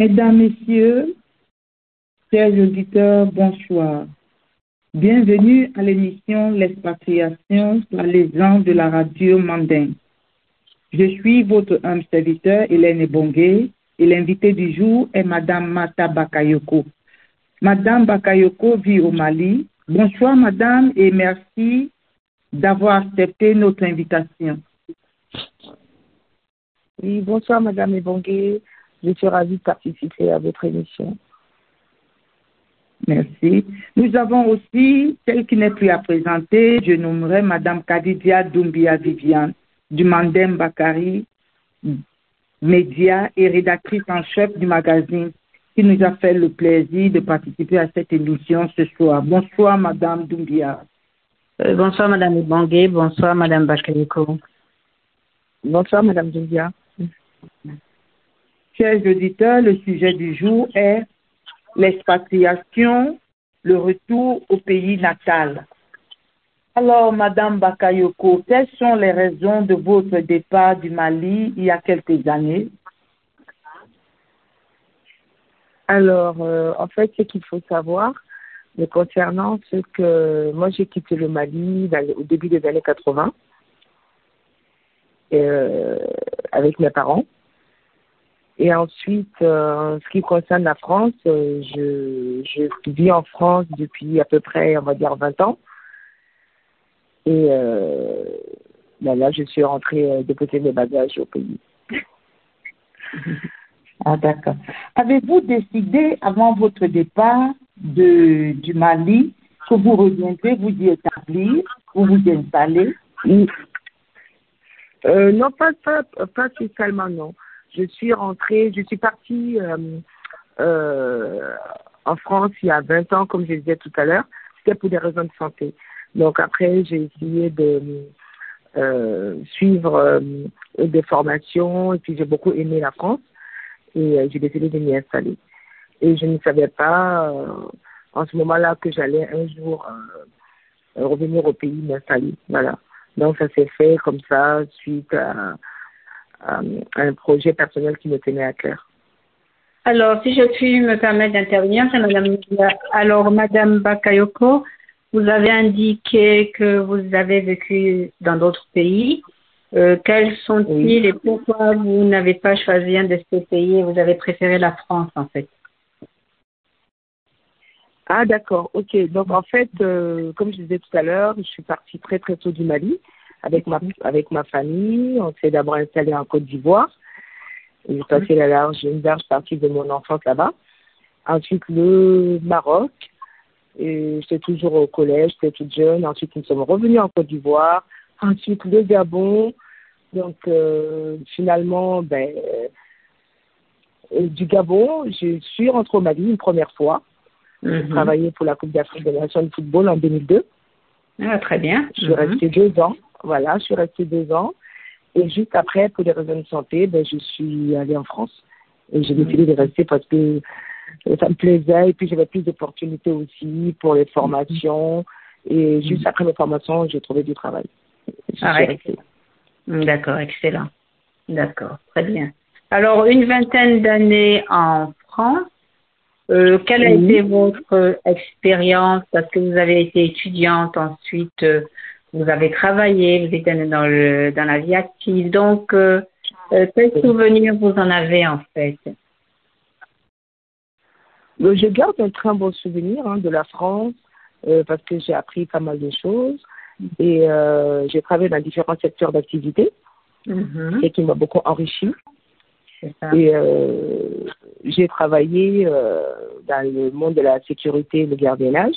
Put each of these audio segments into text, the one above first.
Mesdames, Messieurs, chers auditeurs, bonsoir. Bienvenue à l'émission L'expatriation par les gens de la radio Mandin. Je suis votre humble serviteur, Hélène Bongué, et l'invité du jour est Madame Mata Bakayoko. Madame Bakayoko vit au Mali. Bonsoir, Madame, et merci d'avoir accepté notre invitation. Oui, bonsoir Madame Ebongué. Je suis ravie de participer à votre émission. Merci. Nous avons aussi celle qui n'est plus à présenter. Je nommerai Madame Kadidia Doumbia Viviane du Mandem Bakari, média et rédactrice en chef du magazine, qui nous a fait le plaisir de participer à cette émission ce soir. Bonsoir Madame Doumbia. Euh, bonsoir Madame Ebongué. Bonsoir Madame Bakayoko. Bonsoir Madame Doumbia. Chers auditeurs, le sujet du jour est l'expatriation, le retour au pays natal. Alors, Madame Bakayoko, quelles sont les raisons de votre départ du Mali il y a quelques années? Alors, euh, en fait, ce qu'il faut savoir, mais concernant ce que moi j'ai quitté le Mali au début des années 80 euh, avec mes parents. Et ensuite, euh, en ce qui concerne la France, euh, je, je vis en France depuis à peu près, on va dire, 20 ans. Et euh, ben là, je suis rentrée déposer mes bagages au pays. ah, d'accord. Avez-vous décidé, avant votre départ de, du Mali, que vous reviendrez vous y établir, vous vous installer? Euh, Non, pas, pas, pas spécialement, non je suis rentrée, je suis partie euh, euh, en France il y a 20 ans, comme je disais tout à l'heure. C'était pour des raisons de santé. Donc après, j'ai essayé de euh, suivre des formations et puis j'ai beaucoup aimé la France et j'ai décidé de m'y installer. Et je ne savais pas en ce moment-là que j'allais un jour revenir au pays m'installer. Voilà. Donc ça s'est fait comme ça suite à un projet personnel qui me tenait à cœur. Alors, si je puis me permettre d'intervenir, c'est Madame. Alors, Madame Bakayoko, vous avez indiqué que vous avez vécu dans d'autres pays. Euh, quels sont-ils et pourquoi vous n'avez pas choisi un de ces pays et vous avez préféré la France, en fait? Ah, d'accord. Ok. Donc, en fait, euh, comme je disais tout à l'heure, je suis partie très, très tôt du Mali avec ma, avec ma famille. On s'est d'abord installé en Côte d'Ivoire. J'ai passé la large, une large partie de mon enfance là-bas. Ensuite, le Maroc. J'étais toujours au collège, j'étais toute jeune. Ensuite, nous sommes revenus en Côte d'Ivoire. Ensuite, le Gabon. Donc, euh, finalement, ben, euh, du Gabon, je suis rentrée au Mali une première fois. J'ai Mhm. travaillé pour la Coupe d'Afrique des Nations de football en 2002. Ah, Très bien. Je suis Mhm. restée deux ans. Voilà, je suis restée deux ans. Et juste après, pour des raisons de santé, ben, je suis allée en France. Et j'ai décidé de rester parce que euh, ça me plaisait. Et puis, j'avais plus d'opportunités aussi pour les formations. Et juste après mes formations, j'ai trouvé du travail. Ah ouais. restée. D'accord, excellent. D'accord, très bien. Alors, une vingtaine d'années en France. Euh, quelle a Oui. été votre expérience? Parce que vous avez été étudiante, ensuite euh, vous avez travaillé, vous étiez dans, le, dans la vie active. Donc, euh, euh, quels souvenirs vous en avez en fait? Donc, je garde un très bon souvenir hein, de la France euh, parce que j'ai appris pas mal de choses. Et euh, j'ai travaillé dans différents secteurs d'activité Mhm, et qui m'a beaucoup enrichi. Et euh, j'ai travaillé euh, dans le monde de la sécurité et le gardiennage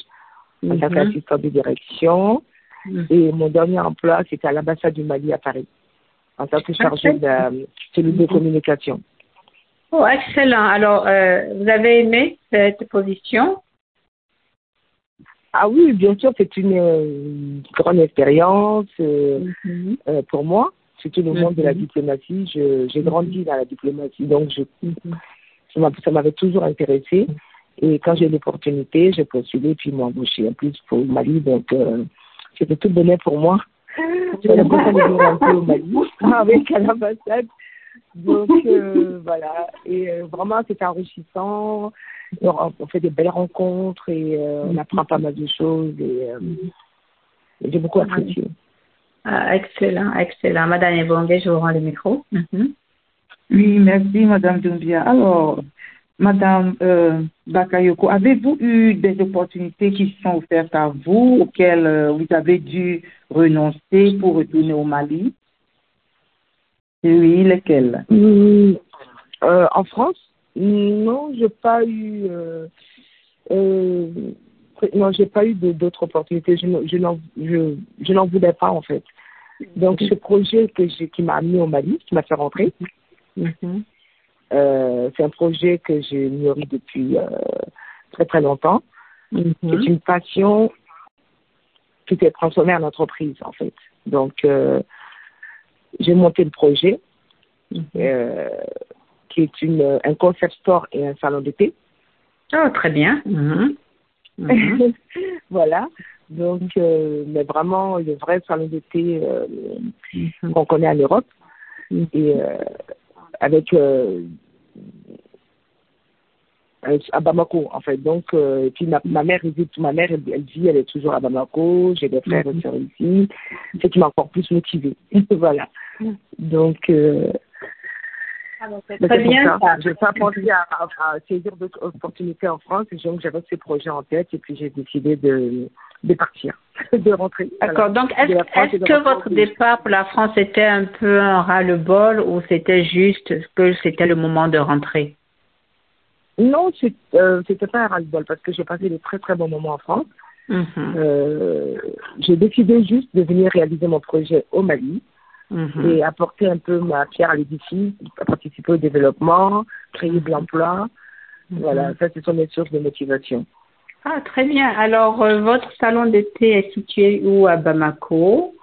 en tant Mhm. qu'assistant de direction. Mhm. Et mon dernier emploi, c'était à l'ambassade du Mali à Paris, en tant que chargé de cellule de communication. Oh, excellent. Alors, euh, vous avez aimé cette position? Ah oui, bien sûr, c'est une, euh, grande expérience euh, Mhm. euh, pour moi, surtout le monde de la Mhm. diplomatie. J'ai grandi dans la diplomatie, donc je, ça m'a- ça m'avait toujours intéressé. Et quand j'ai l'opportunité, j'ai postulé, puis ils m'ont embauché en plus pour le Mali. Donc, euh, c'était tout bonheur pour moi. J'avais l'impression de venir un peu au Mali avec à l'ambassade. Donc euh, voilà, et euh, vraiment c'est enrichissant. On fait des belles rencontres et euh, on apprend pas mal de choses et, j'ai beaucoup apprécié. Ah, excellent, excellent. Madame Ebongue, je vous rends le micro. Mhm. Oui, merci Madame Dumbia. Alors, Madame Bakayoko, avez-vous eu des opportunités qui sont offertes à vous, auxquelles vous avez dû renoncer pour retourner au Mali? Oui, lesquels hmm, euh, En France? Non, j'ai pas eu. Euh, euh, non, j'ai pas eu d'autres opportunités. Je, je n'en je, je n'en voulais pas en fait. Donc ce projet que qui m'a amené au Mali, qui m'a fait rentrer, mm-hmm. Euh, c'est un projet que j'ai nourri depuis euh, très très longtemps. Mm-hmm. C'est une passion qui s'est transformée en entreprise en fait. Donc euh, j'ai monté le projet, mhm. euh, qui est une, un concept store et un salon d'été. Oh, très bien. Mhm. Mhm. voilà. Donc, mais vraiment le vrai salon d'été qu'on connaît en Europe. Et avec à Bamako en fait. Donc, euh, et puis ma, ma mère réside, ma mère elle, elle, dit, elle est toujours à Bamako, j'ai des frères et sœurs ici, ce qui m'a encore plus motivée. voilà. Donc, euh, ah, très bien. Je n'ai pas pensé à, à, saisir d'autres opportunités en France, donc j'avais ces projets en tête et puis j'ai décidé de, de partir, de rentrer. D'accord. Donc, est-ce est que votre départ pour la France était un peu un ras-le-bol ou c'était juste que c'était le moment de rentrer? Non, euh, c'était pas un ras-le-bol parce que j'ai passé de très très bons moments en France. Mm-hmm. Euh, j'ai décidé juste de venir réaliser mon projet au Mali mm-hmm. et apporter un peu ma pierre à l'édifice, participer au développement, créer de l'emploi. Mm-hmm. Voilà, ça, ce sont mes sources de motivation. Ah, très bien. Alors, euh, votre salon d'été est situé où à Bamako?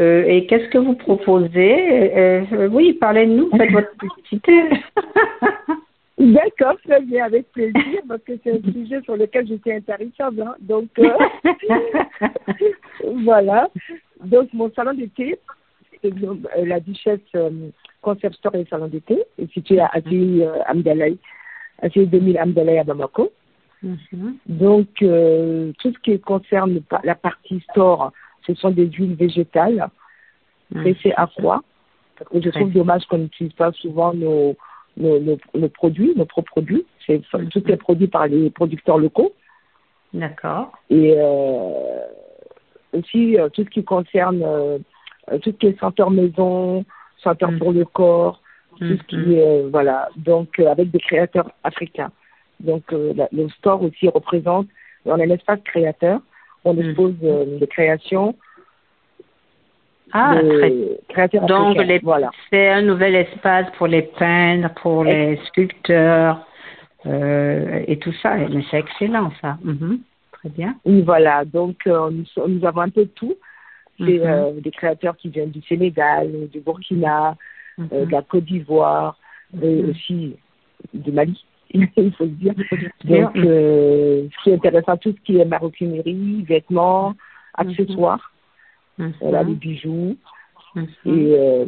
Euh, Et qu'est-ce que vous proposez? Euh, Oui, parlez-nous, faites votre publicité. D'accord, très bien, avec plaisir, parce que c'est un sujet sur lequel je suis intéressable. Hein. Donc, euh, voilà. Donc, mon salon d'été, euh, la Duchesse euh, Concept Store et Salon d'été, est situé à Asie euh, Amdalaï, Asie 2000 Amdalaï à Bamako. Mm-hmm. Donc, euh, tout ce qui concerne la partie store, ce sont des huiles végétales pressées à froid. Parce que je trouve dommage qu'on n'utilise pas souvent nos nos, produits, nos propres produits. C'est tout est produit par les producteurs locaux. D'accord. Et euh, aussi euh, tout ce qui concerne euh, tout ce qui est senteur maison, senteur pour le corps, tout ce qui mm-hmm. est voilà. Donc avec des créateurs africains. Donc le store aussi représente. On a un espace créateur. On mm-hmm. expose des créations ah, très Donc, les, voilà. c'est un nouvel espace pour les peintres, pour les sculpteurs euh, et tout ça. Mais c'est excellent, ça. Mhm. Très bien. Oui, voilà. Donc, euh, nous, nous, avons un peu de tout. C'est mhm. euh, des créateurs qui viennent du Sénégal, du Burkina, mhm. euh, de la Côte d'Ivoire, et aussi du Mali. il faut le dire. Donc, euh, ce qui est intéressant, tout ce qui est maroquinerie, vêtements, accessoires. Mhm. voilà, les bijoux. Mhm. Et, euh,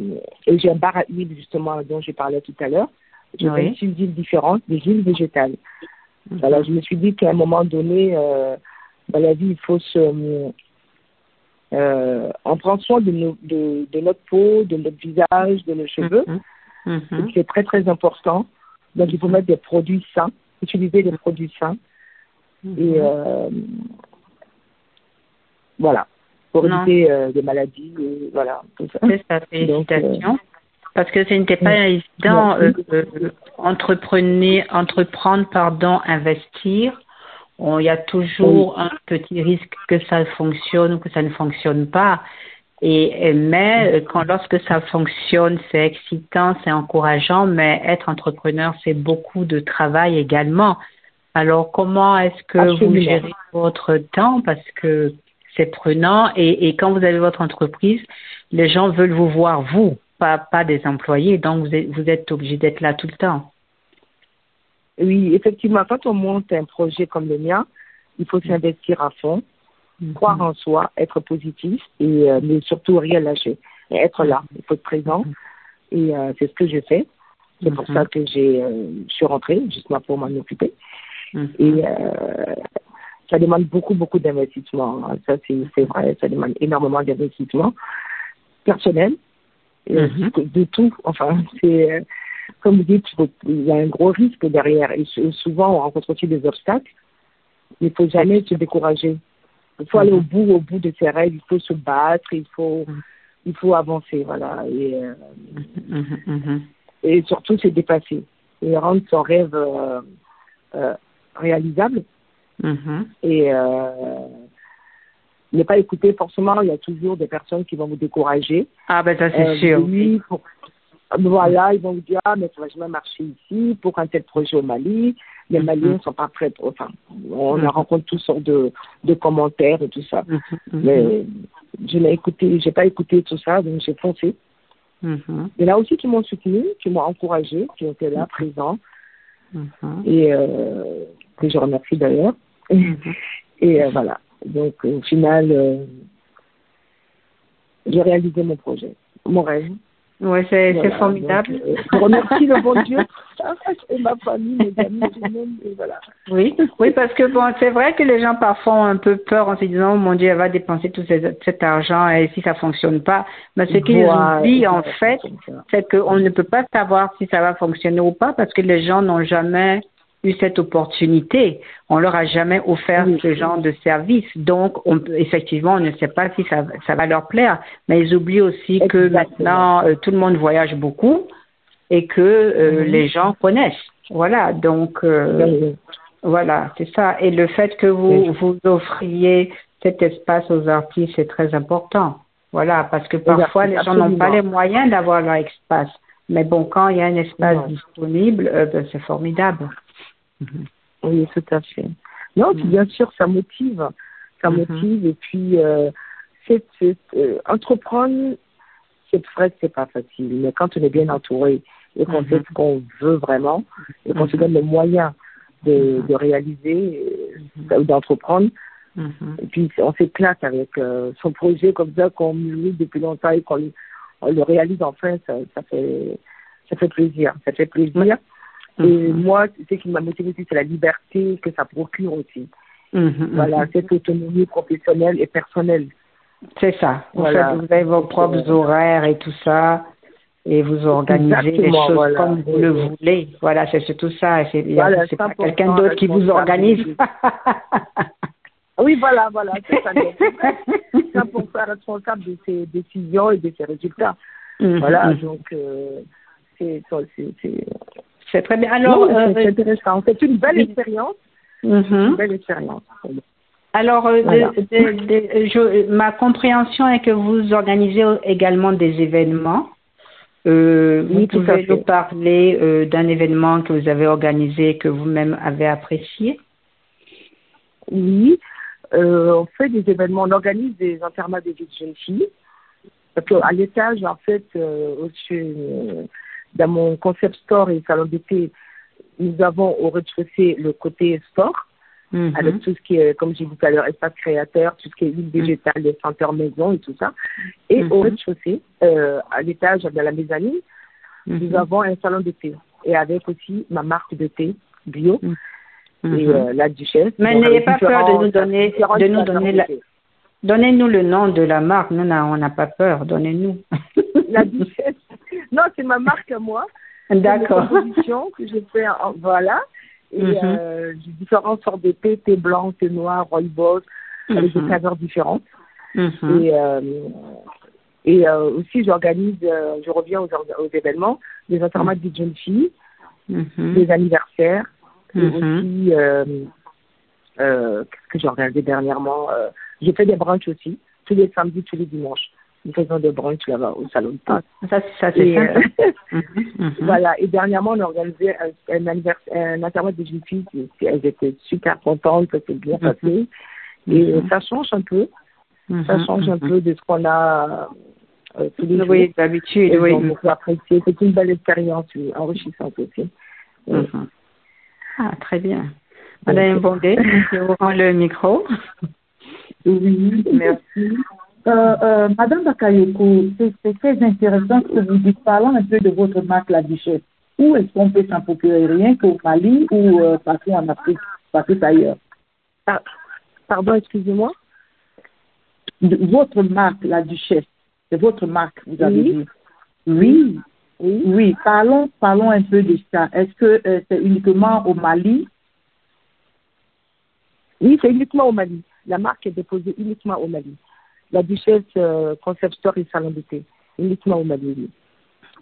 et j'ai un bar à huile, justement, dont j'ai parlé tout à l'heure. J'ai oui. une huiles différentes, des huiles végétales. Mhm. Voilà, je me suis dit qu'à un moment donné, euh, dans la vie, il faut se. Euh, on prend soin de, nos, de, de, notre peau, de notre visage, de nos cheveux. C'est très, très important. Donc, il faut mettre des produits sains, utiliser des produits sains. Et euh, voilà pour éviter euh, des maladies, et voilà. C'est ça, félicitations. parce que ce n'était pas évident, euh, euh, entreprenez, entreprendre, pardon, investir. Il y a toujours un petit risque que ça fonctionne ou que ça ne fonctionne pas. Et, mais quand lorsque ça fonctionne, c'est excitant, c'est encourageant, mais être entrepreneur, c'est beaucoup de travail également. Alors, comment est-ce que vous gérez votre temps? Parce que c'est prenant. Et, et, quand vous avez votre entreprise, les gens veulent vous voir, vous, pas, pas des employés. Donc, vous êtes, vous êtes obligé d'être là tout le temps. Oui, effectivement, quand on monte un projet comme le mien, il faut s'investir à fond, mm-hmm. croire en soi, être positif, et, euh, mais surtout rien lâcher. Et être là, il faut être présent. Mm-hmm. Et euh, c'est ce que je fais. C'est pour Mhm. ça que j'ai, euh, je suis rentrée justement pour m'en occuper. Mhm. Et ça demande beaucoup, beaucoup d'investissement. Ça, c'est vrai, ça demande énormément d'investissement personnel, Mhm. de, tout. Enfin, c'est, euh, comme vous dites, il y a un gros risque derrière. Et sou- souvent, on rencontre aussi des obstacles. Il ne faut jamais se décourager. Il faut aller au bout, au bout de ses rêves. Il faut se battre. Il faut, il faut avancer, voilà. Et, euh, Mhm. Mhm. et surtout se dépasser et rendre son rêve euh, euh, réalisable Mhm. et euh, ne pas écouter forcément il y a toujours des personnes qui vont vous décourager Ah ben ça c'est Euh, sûr. oui, pour- voilà ils vont vous dire ah mais ça va jamais marcher ici pour un tel projet au Mali les Mhm. Maliens sont pas prêts pour- enfin on Mhm. rencontre toutes sortes de, de commentaires et tout ça Mhm. Mais je n'ai écouté j'ai pas écouté tout ça donc j'ai foncé il y en a aussi qui m'ont soutenu qui m'ont encouragé qui étaient là présents et euh, que je remercie d'ailleurs. Et euh, voilà. Donc au final, euh, j'ai réalisé mon projet, mon rêve. Ouais, c'est Voilà. formidable. Donc, euh, je remercie le bon Dieu et ma famille, mes amis, tout le monde. Et voilà. Oui, oui, parce que bon, c'est vrai que les gens parfois ont un peu peur en se disant, oh mon Dieu, elle va dépenser tout ces- cet argent et si ça fonctionne pas. Mais ce qu'ils oublient en fait, c'est qu'on ne peut pas savoir si ça va fonctionner ou pas parce que les gens n'ont jamais eu cette opportunité. On leur a jamais offert Oui. ce genre de service. Donc, on effectivement, on ne sait pas si ça, ça va leur plaire. Mais ils oublient aussi que maintenant, euh, tout le monde voyage beaucoup et que euh, les gens connaissent. Voilà. Donc, euh, voilà, c'est ça. Et le fait que vous vous offriez cet espace aux artistes, c'est très important. Voilà, parce que parfois les gens n'ont pas les moyens d'avoir leur espace. Mais bon, quand il y a un espace disponible, euh, ben, c'est formidable. Oui, tout à fait. Non, puis Mhm. bien sûr, ça motive. Ça Mhm. motive. Et puis, euh, c'est, euh, entreprendre, c'est vrai que c'est pas facile. Mais quand on est bien entouré et qu'on Mhm. sait ce qu'on veut vraiment et qu'on se Mhm. donne les moyens de, Mhm. de réaliser euh, ou d'entreprendre, Mhm. et puis on s'éclate avec euh, son projet comme ça qu'on mûrit depuis longtemps et qu'on le- on le réalise enfin, ça, ça fait ça fait plaisir. Ça fait plaisir. Et Mhm. moi, ce qui m'a motivé aussi, c'est la liberté que ça procure aussi. Mhm. Voilà, cette autonomie professionnelle et personnelle. C'est ça. Vous, Voilà. faites- vous avez vos propres euh, horaires et tout ça. Et vous organisez les choses voilà. comme vous Oui, le voulez. Voilà, c'est surtout ça. C'est Voilà, pas 100% quelqu'un d'autre qui vous organise. Oui, voilà, voilà, c'est ça. pour faire responsable de ses décisions et de ses résultats. Mhm. Voilà, donc euh, c'est c'est- c'est- C'est très bien. Alors, Non, euh, c'est intéressant. C'est une belle oui. expérience. mhm. Une belle expérience. Alors, euh, de- Voilà. de- de- je- ma compréhension est que vous organisez également des événements. Euh, vous Oui, tout à pouvez nous parler euh, d'un événement que vous avez organisé et que vous-même avez apprécié? Oui, euh, on fait des événements, on organise des enterrements de vie de jeunes filles. Parce qu'à l'étage, en fait, au-dessus, euh, dans mon concept store et salon d'été, nous avons au rez-de-chaussée le côté sport, Mhm. avec tout ce qui est, comme j'ai dit tout à l'heure, espace créateur, tout ce qui est huile végétale, les senteurs maison et tout ça. Et Mhm. au rez-de-chaussée, euh, à l'étage de la mezzanine, Mhm. nous avons un salon de thé. Et avec aussi ma marque de thé bio Mhm. et euh, la duchesse. Mais n'ayez pas peur de nous donner- de nous donner la-. Donnez-nous le nom de la marque. Nous, on n'a pas peur. Donnez-nous. La duchesse. Non, c'est ma marque à moi. D'accord. Que j'ai fait en, voilà. Et Mhm. euh, j'ai différentes sortes de thé, thé blanc, thé noir, rooibos, avec des Mhm. saveurs différentes. Mhm. Et, euh, et euh, aussi, j'organise, je reviens aux, aux événements, des enterrements de jeunes filles, des anniversaires, et aussi, qu'est-ce que j'ai organisé dernièrement J'ai fait des brunchs aussi, tous les samedis, tous les dimanches. Nous faisons des brunchs là-bas au salon de thé. Ah, ça, ça c'est euh, Mhm. Mhm. Voilà, et dernièrement, on a organisé un, un, un enterrement de jeunes filles. qui- qui- Elles étaient super contentes, ça s'est bien Mhm. passé. Et ça change un peu, ça change un peu de ce qu'on a euh, tous les jours. Oui, d'habitude, oui. C'est une belle expérience, oui, enrichissante aussi. Oui. Ah, très bien. Madame Bondé, je vous rends le micro. Oui, merci. Euh, euh, Madame Bakayoko, c'est très intéressant ce que vous dites. Parlons un peu de votre marque, la Duchesse. où est-ce qu'on peut s'en procurer Rien qu'au Mali ou euh, partout en Afrique, partout ailleurs? Ah, pardon, excusez-moi. Votre marque, la Duchesse, c'est votre marque, vous avez Oui. dit. Oui, Oui. oui. Parlons, parlons un peu de ça. Est-ce que euh, c'est uniquement au Mali? Oui, c'est uniquement au Mali. La marque est déposée uniquement au Mali. La Duchesse euh, Concept Store et Salon d'été. Uniquement au Mali.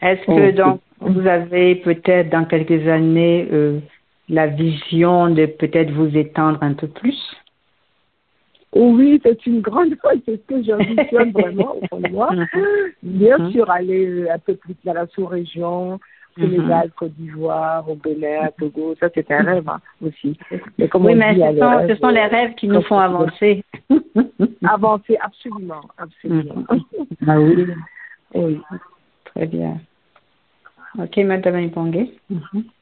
Est-ce que donc vous avez peut-être dans quelques années euh, la vision de peut-être vous étendre un peu plus? Oh oui, c'est une grande c'est ce que j'ambitionne vraiment au fond de moi. Bien Mhm. sûr, aller euh, un peu plus dans la sous-région, Sénégal, Côte d'Ivoire, au Bénin, à Togo, ça c'est un rêve hein, aussi. Mais comme Oui, on mais dit, ce sont, rêve, ce sont les euh, rêves qui nous font avancer. avancer, absolument, absolument. Ah oui. oui. Très bien. Ok, Madame Ipongue.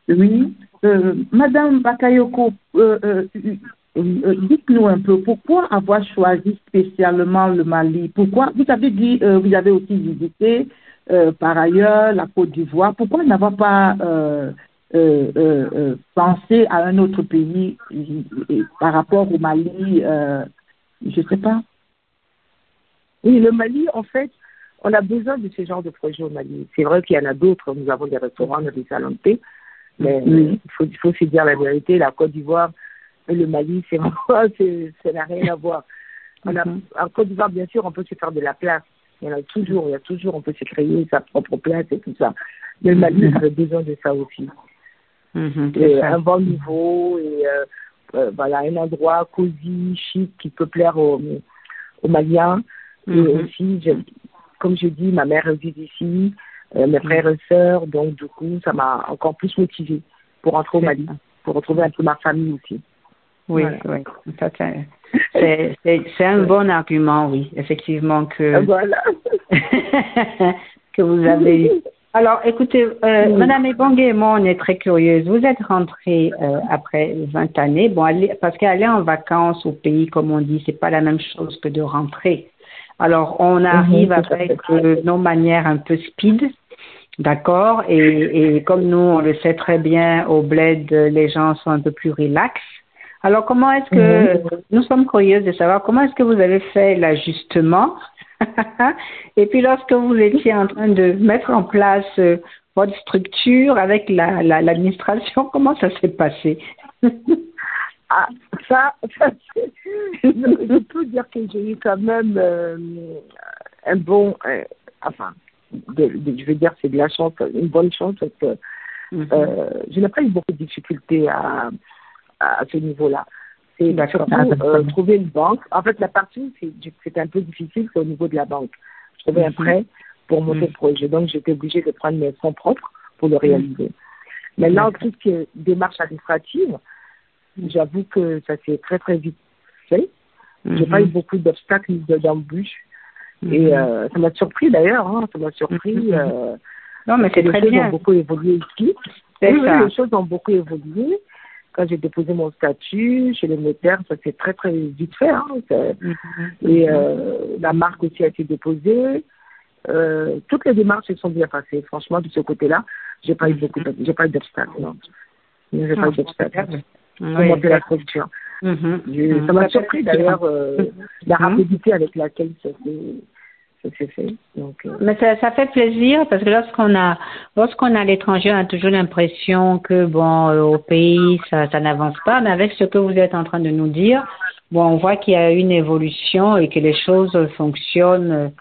Oui. Euh, Madame Bakayoko, euh, euh, euh, dites-nous un peu pourquoi avoir choisi spécialement le Mali? Pourquoi Vous avez dit, euh, vous avez aussi visité euh, par ailleurs la Côte d'Ivoire. Pourquoi n'avoir pas euh, euh, pensé à un autre pays par rapport au Mali Je sais pas. Oui, le Mali, en fait, on a besoin de ce genre de projet au Mali. C'est vrai qu'il y en a d'autres. Nous avons des restaurants, des salons de thé. Mais Oui. il, faut, se dire la vérité. La Côte d'Ivoire et le Mali, c'est ça n'a rien à voir. On a, Mhm. En Côte d'Ivoire, bien sûr, on peut se faire de la place. Il y en a toujours, il y a toujours, on peut se créer sa propre place et tout ça. Mais le Mali, Mhm. avait besoin de ça aussi. Mhm, Et c'est ça. un bon niveau et euh, euh, voilà, un endroit cosy, chic, qui peut plaire aux, aux Maliens. Et Mhm. aussi, je- comme je dis, ma mère réside ici, euh, mes frères et sœurs, donc du coup, ça m'a encore plus motivée pour rentrer au Mali, ça. pour retrouver un peu ma famille aussi. Oui, Voilà. oui. C'est- un bon argument, oui, effectivement, que, Voilà. que vous avez eu. Alors, écoutez, euh, Oui. Madame Ebongue et moi, on est très curieuses. Vous êtes rentrée euh, après 20 années. Bon, aller, parce qu'aller en vacances au pays, comme on dit, c'est pas la même chose que de rentrer. Alors, on arrive tout à avec euh, nos manières un peu speed, d'accord et, et comme nous, on le sait très bien, au bled, les gens sont un peu plus relax. Alors, comment est-ce que, euh, nous sommes curieuses de savoir comment est-ce que vous avez fait l'ajustement et puis lorsque vous étiez en train de mettre en place euh, votre structure avec la la- l'administration, comment ça s'est passé Ah, ça, je, je peux dire que j'ai eu quand même euh, un bon, euh, enfin, de, de- je veux dire c'est de la chance, une bonne chance parce que Mhm. euh, je n'ai pas eu beaucoup de difficultés à, à ce niveau-là. C'est surtout euh, trouver une banque. En fait, la partie, c'est un peu difficile, c'est au niveau de la banque. Je trouvais un Mhm. prêt pour monter Mhm. le projet. Donc, j'étais obligée de prendre mes fonds propres pour le réaliser. Maintenant, D'accord. tout ce qui est démarche administrative, j'avoue que ça s'est très, très vite fait. J'ai Mhm. pas eu beaucoup d'obstacles ni de- d'embûches. Mhm. Et euh, ça m'a surpris d'ailleurs, hein, ça m'a surpris. Mhm. euh, non, mais c'est les très choses bien. ont beaucoup évolué ici. Oui, oui, les choses ont beaucoup évolué. Quand j'ai déposé mon statut chez les notaires, ça s'est très très vite fait. Hein. Mhm. Et euh, la marque aussi a été déposée. Euh, toutes les démarches se sont bien passées. Franchement, de ce côté-là, j'ai pas eu beaucoup, de- j'ai pas eu d'obstacles. Non, j'ai pas Ah, eu d'obstacles. formidable. Pour Oui, monter la structure. Mhm. Je- Mhm. Ça m'a surpris d'ailleurs euh, la Mhm. rapidité avec laquelle ça s'est fait. Donc, euh, Mais ça, ça fait plaisir parce que lorsqu'on a lorsqu'on est à l'étranger, on a toujours l'impression que bon euh, au pays ça, ça n'avance pas. Mais avec ce que vous êtes en train de nous dire, bon on voit qu'il y a une évolution et que les choses fonctionnent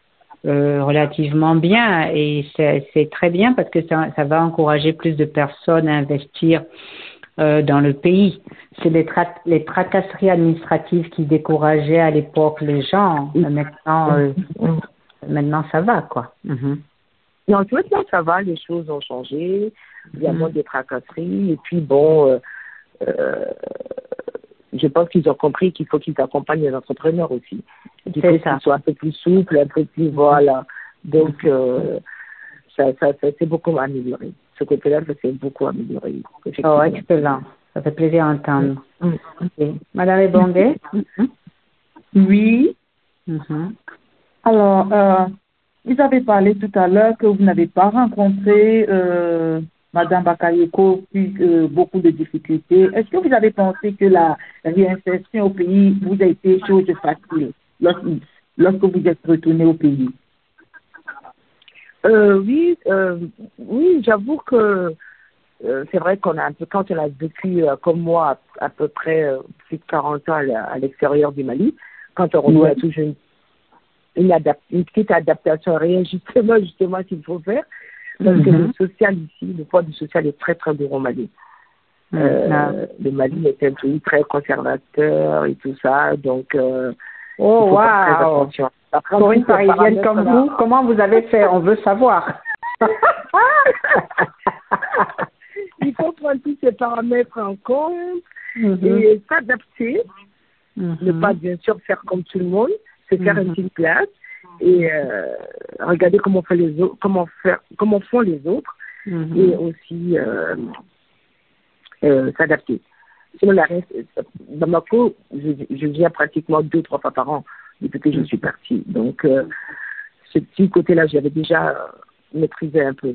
euh, relativement bien et c'est c'est très bien parce que ça, ça va encourager plus de personnes à investir euh, dans le pays. C'est les, tra les tracasseries administratives qui décourageaient à l'époque les gens. Maintenant, euh, maintenant ça va quoi. Mhm. Non, maintenant ça va, les choses ont changé, il y a Mhm. moins de tracasseries, et puis bon, euh, euh, je pense qu'ils ont compris qu'il faut qu'ils accompagnent les entrepreneurs aussi. Il C'est faut qu'ils soient un peu plus souples, un peu plus, voilà. Donc, euh, ça, ça, ça s'est beaucoup amélioré. Ce côté-là, ça s'est beaucoup amélioré. Oh, excellent. Ça fait plaisir à entendre. Mm. Madame Ebongue Oui. Alors, euh, vous avez parlé tout à l'heure que vous n'avez pas rencontré euh, Madame Bakayoko eu beaucoup de difficultés. Est-ce que vous avez pensé que la réinsertion au pays vous a été chose facile lorsque, lorsque vous êtes retourné au pays? Euh, Oui, euh, oui, j'avoue que euh, c'est vrai qu'on a un peu, quand on a vécu comme moi à, peu près plus de 40 ans à l'extérieur du Mali, quand on revient toujours une, petite adaptation, rien justement, qu'il faut faire, parce que le mhm. social ici, le poids du social est très très dur au Mali. Mhm. Euh, le Mali est un pays très conservateur et tout ça, donc euh, oh waouh Pour une parisienne comme vous, comment vous avez fait? On veut savoir. Il faut prendre tous ces paramètres en compte mhm. et s'adapter, ne pas bien sûr faire comme tout le monde, se faire une petite place et euh, regarder comment fait les autres, comment faire, comment font les autres mhm. et aussi euh, euh, s'adapter. Sinon, la reste, Bamako, je, je viens pratiquement deux trois fois par an depuis que je suis partie. Donc, ce petit côté-là, j'avais déjà maîtrisé un peu.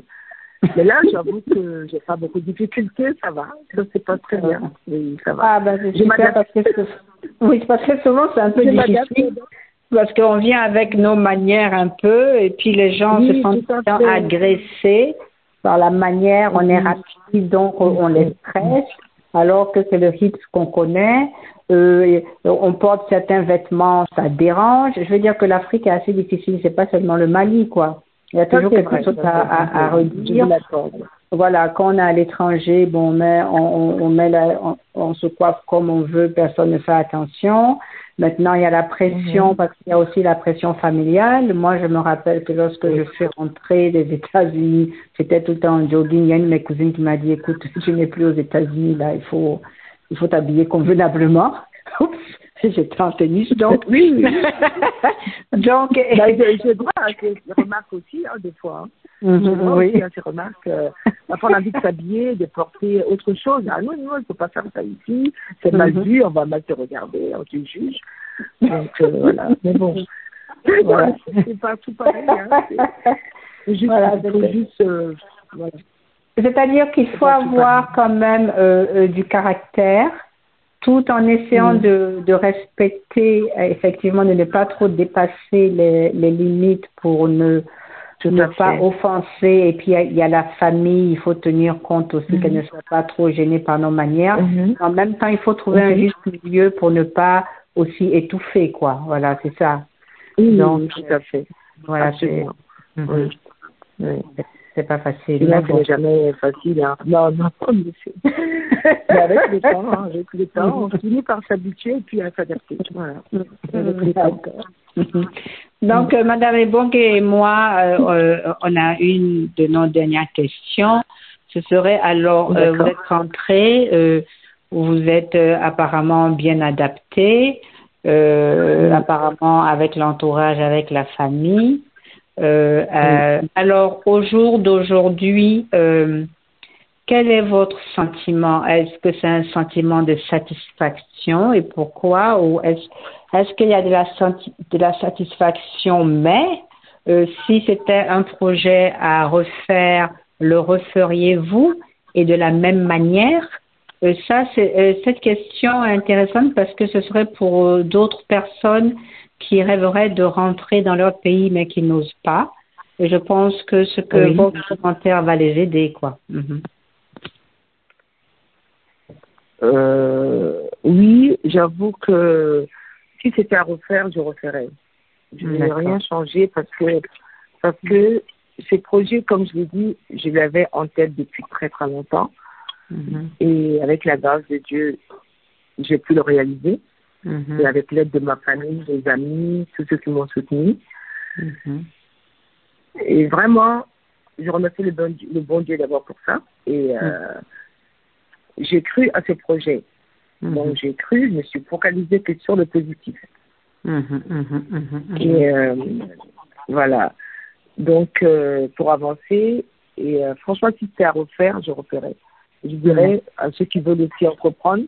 Mais là, j'avoue que j'ai pas beaucoup de difficultés, ça va. Ça se passe très bien. Oui, ça va. Ah, ben, c'est super parce que, oui, parce que souvent, c'est un peu difficile parce qu'on vient avec nos manières un peu, et puis les gens se sentent agressés par la manière, on est rapide, donc on, les stresse, alors que c'est le rythme qu'on connaît. Euh, on porte certains vêtements, ça dérange. Je veux dire que l'Afrique est assez difficile, c'est pas seulement le Mali, quoi. Il y a toujours quelque chose à, à, redire. Voilà, quand on est à l'étranger, bon, on met, on, on met on, on, se coiffe comme on veut, personne ne fait attention. Maintenant, il y a la pression mhm. parce qu'il y a aussi la pression familiale. Moi, je me rappelle que lorsque je suis rentrée des États-Unis, j'étais tout le temps en jogging. Il y a une de mes cousines qui m'a dit, écoute, tu n'es plus aux États-Unis, là, il faut, il faut t'habiller convenablement. Oups, j'étais en tennis, donc oui. oui. donc, bah, je, vois, je remarque aussi hein, des fois. Hein. Mm -hmm, oui. Aussi, hein, je remarque, euh, on a envie de s'habiller, de porter autre chose. Ah non, non, il ne faut pas faire ça ici. C'est mal mhm. vu, on va mal te regarder, on te juge. Donc euh, voilà, mais bon. Voilà. c'est pas tout pareil. Hein. C'est juste, voilà, juste euh, voilà. C'est-à-dire qu'il faut avoir quand même euh, euh, du caractère tout en essayant mm. de, de, respecter, effectivement, de ne pas trop dépasser les, les limites pour ne ne pas offenser. Et puis, il y, a la famille, il faut tenir compte aussi qu'elle ne mhm. soit pas trop gênée par nos manières. Mhm. En même temps, il faut trouver un juste milieu pour ne pas aussi étouffer, quoi. Voilà, c'est ça. Donc, tout à fait. Voilà, c'est. Mhm. Oui. C'est pas facile. Là, c'est jamais facile. Hein. Non, non, mais, mais avec le temps, hein, avec le temps, on finit par s'habituer et puis à s'adapter. Voilà. Donc, euh, Madame Ebongue et moi, euh, euh, on a une de nos dernières questions. Ce serait alors, euh, vous êtes rentré, euh, vous êtes apparemment bien adapté, apparemment avec l'entourage, avec la famille. Alors, au jour d'aujourd'hui, quel est votre sentiment? Est-ce que c'est un sentiment de satisfaction et pourquoi? Ou est-ce est qu'il y a de la, de la satisfaction Mais euh, si c'était un projet à refaire, le referiez-vous? Et de la même manière euh, ça, c'est, euh, cette question est intéressante parce que ce serait pour d'autres personnes qui rêveraient de rentrer dans leur pays mais qui n'osent pas. Et je pense que ce que votre commentaire va les aider, quoi. Mhm. Euh, oui, j'avoue que si c'était à refaire, je referais. Je n'ai rien changé parce que, parce que ces projets, comme je l'ai dit, je l'avais en tête depuis très très longtemps. Mm-hmm. Et avec la grâce de Dieu, j'ai pu le réaliser. Mm-hmm. Et avec l'aide de ma famille, des amis, tous ceux qui m'ont soutenu. Mm-hmm. Et vraiment, je remercie le bon, le bon Dieu d'abord pour ça. Et euh, j'ai cru à ce projet. Donc j'ai cru, je me suis focalisée que sur le positif. Et euh, voilà. Donc euh, pour avancer, et euh, franchement, si c'était à refaire, je referais. Je dirais à ceux qui veulent aussi entreprendre,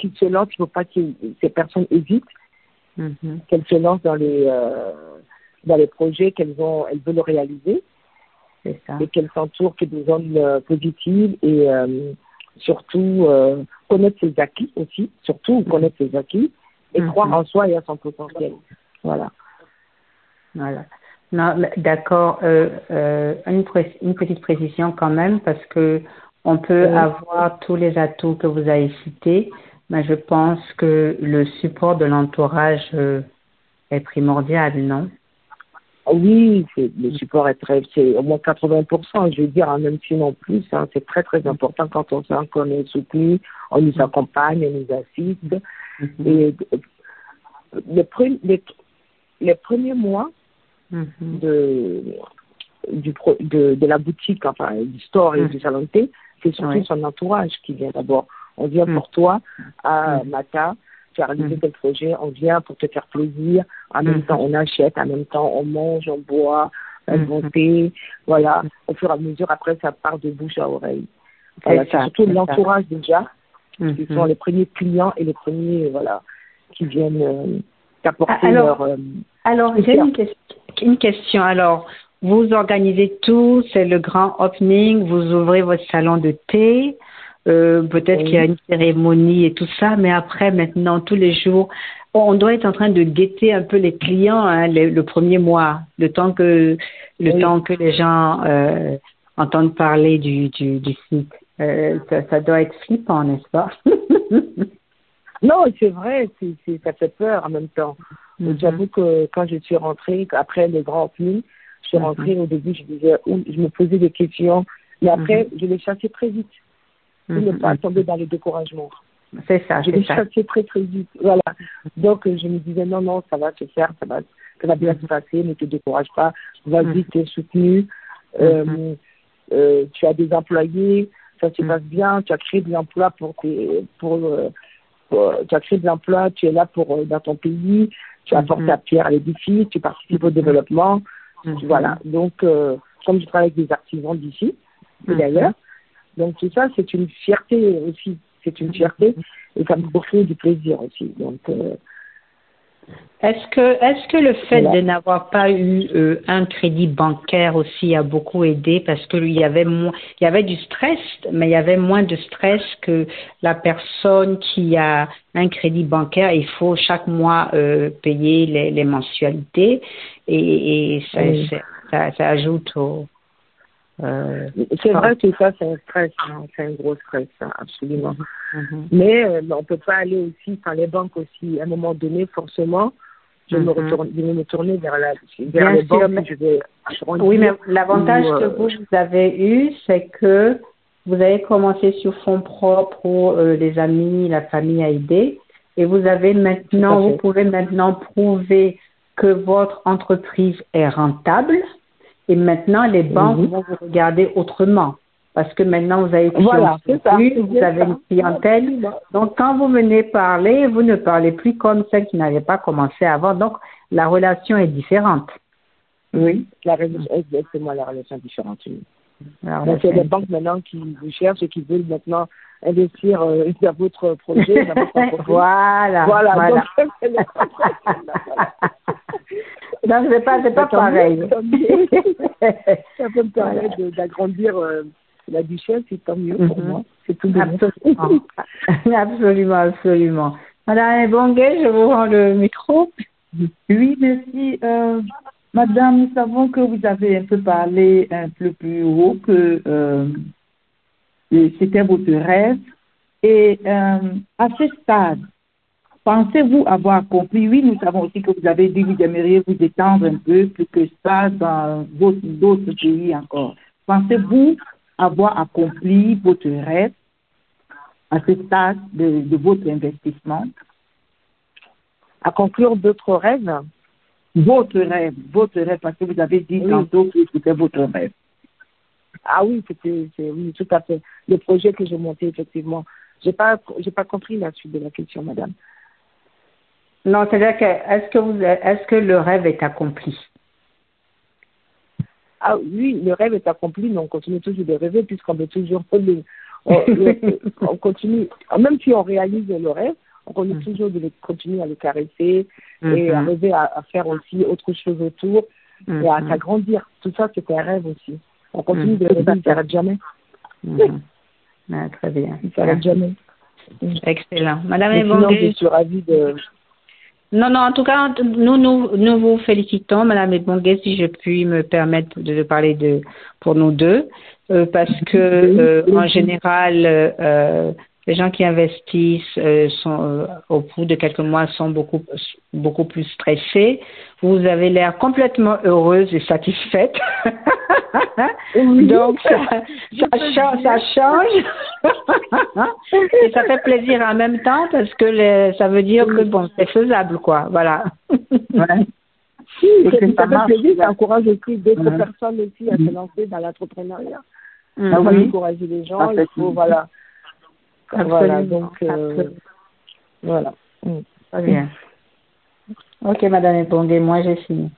qu'ils se lancent, il ne faut pas que ces personnes hésitent, qu'elles se lancent dans les, dans les projets qu'elles ont, elles veulent réaliser et qu'elle s'entoure que des hommes euh, positifs et euh, surtout euh, connaître ses acquis aussi, surtout connaître ses acquis et croire en soi et à son potentiel. Voilà. Voilà. Non, d'accord. Euh, euh, une, une, petite précision quand même, parce que on peut avoir tous les atouts que vous avez cités, mais je pense que le support de l'entourage euh, est primordial, non? Oui, le support est très, c'est au moins 80%, je veux dire, même sinon plus, hein, c'est très très important quand on sent qu'on est soutenu, on nous accompagne, on nous assiste. Mm-hmm. Et les, les, les premiers mois, Mm-hmm. de, du de, de, la boutique, enfin du store et du salon de thé, c'est surtout son entourage qui vient d'abord. On vient mm. pour toi à mm. Mata, tu as réalisé tel projet, on vient pour te faire plaisir, en même temps on achète, en même temps on mange, on boit, on thé, voilà. Au fur et à mesure, après, ça part de bouche à oreille. Voilà, c'est surtout l'entourage déjà, qui sont les premiers clients et les premiers, voilà, qui viennent euh, t'apporter leur... Euh, alors, j'ai une, une, question. Alors, vous organisez tout, c'est le grand opening, vous ouvrez votre salon de thé, euh, peut-être qu'il y a une cérémonie et tout ça, mais après, maintenant, tous les jours, on doit être en train de guetter un peu les clients hein, le, premier mois, le temps que le temps que les gens euh, entendent parler du, du, du site. Euh, ça, ça, doit être flippant, n'est-ce pas? Non, c'est vrai, ça fait peur en même temps. Mm-hmm. J'avoue que quand je suis rentrée, après les grands films, je suis mm-hmm. rentrée au début, je disais, je me posais des questions, mais après, mm-hmm. je les chassais très vite pour ne pas tomber dans le découragement. C'est ça, Je les chassais très très vite, voilà. Donc je me disais, non, non, ça va se faire, ça va, ça va bien se passer, ne te décourage pas, vas-y, tu es soutenu, euh, euh, tu as des employés, ça se passe bien, tu as créé des emplois pour tes, pour, euh, tu as créé de l'emploi, tu es là pour dans ton pays, tu apportes ta pierre à l'édifice, tu participes au développement. Voilà. Donc, euh, comme je travaille avec des artisans d'ici d'ailleurs, donc tout ça, c'est une fierté aussi. C'est une fierté et ça me procure du plaisir aussi. Donc, euh, est-ce que, est-ce que le fait de n'avoir pas eu euh, un crédit bancaire aussi a beaucoup aidé? Parce qu'il y avait moins, il y avait du stress, mais il y avait moins de stress que la personne qui a un crédit bancaire. Il faut chaque mois euh, payer les, les, mensualités et, et ça, ça, ça, ajoute au. Euh, c'est vrai que ça, c'est un stress, hein, c'est un gros stress, hein, absolument. Mm-hmm. Mais euh, on peut pas aller aussi, enfin les banques aussi, à un moment donné, forcément, je, me, mm-hmm. retourne, je vais me tourner vers, la, vers les banques. Mais, je vais oui, mais l'avantage que euh, vous, vous avez eu, c'est que vous avez commencé sur fonds propres pour euh, les amis, la famille à aider, et vous avez maintenant, vous pouvez maintenant prouver que votre entreprise est rentable, et maintenant les banques mm-hmm. vont vous regarder autrement parce que maintenant vous avez voilà, ça, vous avez une clientèle. Donc quand vous venez parler, vous ne parlez plus comme celle qui n'avait pas commencé avant. Donc la relation est différente. Oui, la moi la relation est différente. Donc il y a des banques maintenant qui vous cherchent et qui veulent maintenant investir euh, dans votre projet. Dans votre voilà. Voilà. voilà. Donc, c'est pas, c'est pas pareil. ça peut me permettre d'agrandir euh, la duchesse, c'est tant mieux pour mhm. moi. C'est tout de Absolument. absolument, absolument. Madame Bonguet, je vous rends le micro. Oui, merci. Euh, madame, nous savons que vous avez un peu parlé un peu plus haut que euh, c'était votre rêve. Et euh, à ce stade, pensez-vous avoir compris? Oui, nous savons aussi que vous avez dit que vous aimeriez vous étendre un peu plus que ça dans d'autres pays encore. Pensez-vous avoir accompli votre rêve à ce stade de, votre investissement? À conclure d'autres rêves? Votre rêve, votre rêve, parce que vous avez dit tantôt que c'était votre rêve. Ah oui, c'était, oui, tout à fait. Le projet que j'ai monté, effectivement. J'ai pas, j'ai pas compris la suite de la question, madame. Non, c'est-à-dire que, est-ce que vous, est-ce que le rêve est accompli? Ah oui, le rêve est accompli, mais on continue toujours de rêver puisqu'on veut toujours on, continue, même si on réalise le rêve, on continue mm. toujours de continuer à le caresser et mm-hmm. arriver à, à, faire aussi autre chose autour et à mm-hmm. s'agrandir. Tout ça, c'est un rêve aussi. On continue de rêver, ça ne s'arrête jamais. Ah, très bien. Ça jamais. Excellent. Madame sinon, je suis ravie de. Non, non, en tout cas, nous, nous, nous vous félicitons, Madame Ebongé, si je puis me permettre de parler de, pour nous deux, euh, parce que, euh, en général, euh, les gens qui investissent euh, sont, euh, au bout de quelques mois sont beaucoup, beaucoup plus stressés. Vous avez l'air complètement heureuse et satisfaite. Donc, ça, ça, change, ça change. et ça fait plaisir en même temps parce que ça veut dire que, bon, c'est faisable, quoi. Voilà. Ouais. Si, Et ça fait plaisir, ça encourage aussi d'autres personnes aussi à se lancer dans l'entrepreneuriat. Ah Il faut encourager les gens, il faut, plaisir. Voilà. Donc, euh, absolument. voilà. Mm. Très bien. Ok, Madame Epongé, moi j'ai fini.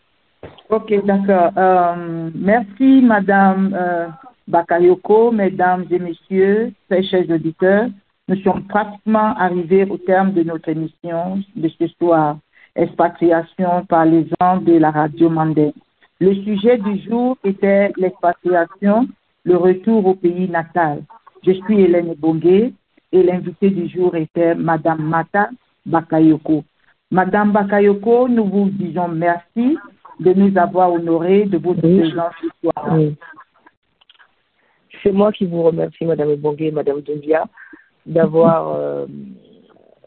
Ok, d'accord. Euh, merci, Madame euh, Bakayoko, Mesdames et Messieurs, très chers auditeurs. Nous sommes pratiquement arrivés au terme de notre émission de ce soir, expatriation par les gens de la radio Mandé. Le sujet du jour était l'expatriation, le retour au pays natal. Je suis Hélène Bongué et l'invité du jour était Madame Mata Bakayoko. Madame Bakayoko, nous vous disons merci de nous avoir honorés de votre Oui. présence ce soir. Oui. C'est moi qui vous remercie, Madame Bongué et Madame Dumbia, d'avoir euh,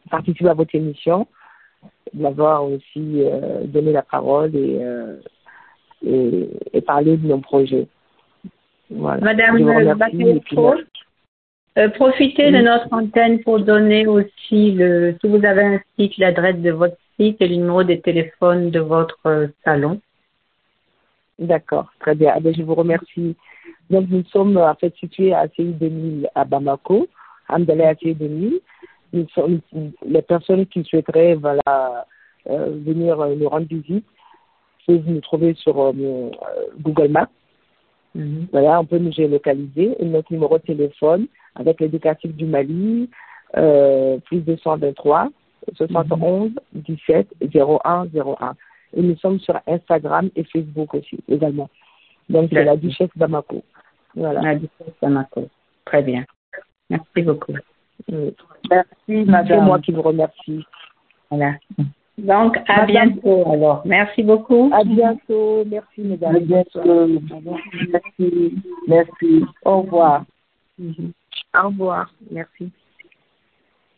participé à votre émission, d'avoir aussi euh, donné la parole et, euh, et, et parlé de nos projets. Voilà. Madame Bakayoko, euh, profitez de notre antenne pour donner aussi, le, si vous avez un site, l'adresse de votre site et le numéro de téléphone de votre euh, salon. D'accord, très bien. Ah ben, je vous remercie. Donc, nous sommes en fait situés à ACI 2000 à Bamako, Amdalé ACI 2000. Nous sommes, les personnes qui souhaiteraient voilà, euh, venir nous rendre visite peuvent nous trouver sur euh, Google Maps. Voilà, on peut nous géolocaliser. Et notre numéro de téléphone avec l'éducatif du Mali, euh, plus 223 71 17 01 01. Et nous sommes sur Instagram et Facebook aussi également. Donc c'est la duchesse Bamako. Voilà. La Duchesse Bamako. Très bien. Merci beaucoup. Merci, C'est Madame. moi qui vous remercie. Voilà. Donc, à Madame- bientôt alors. Merci beaucoup. À bientôt. Merci mesdames. À bientôt. Merci. Merci. Au revoir. Au revoir. Merci.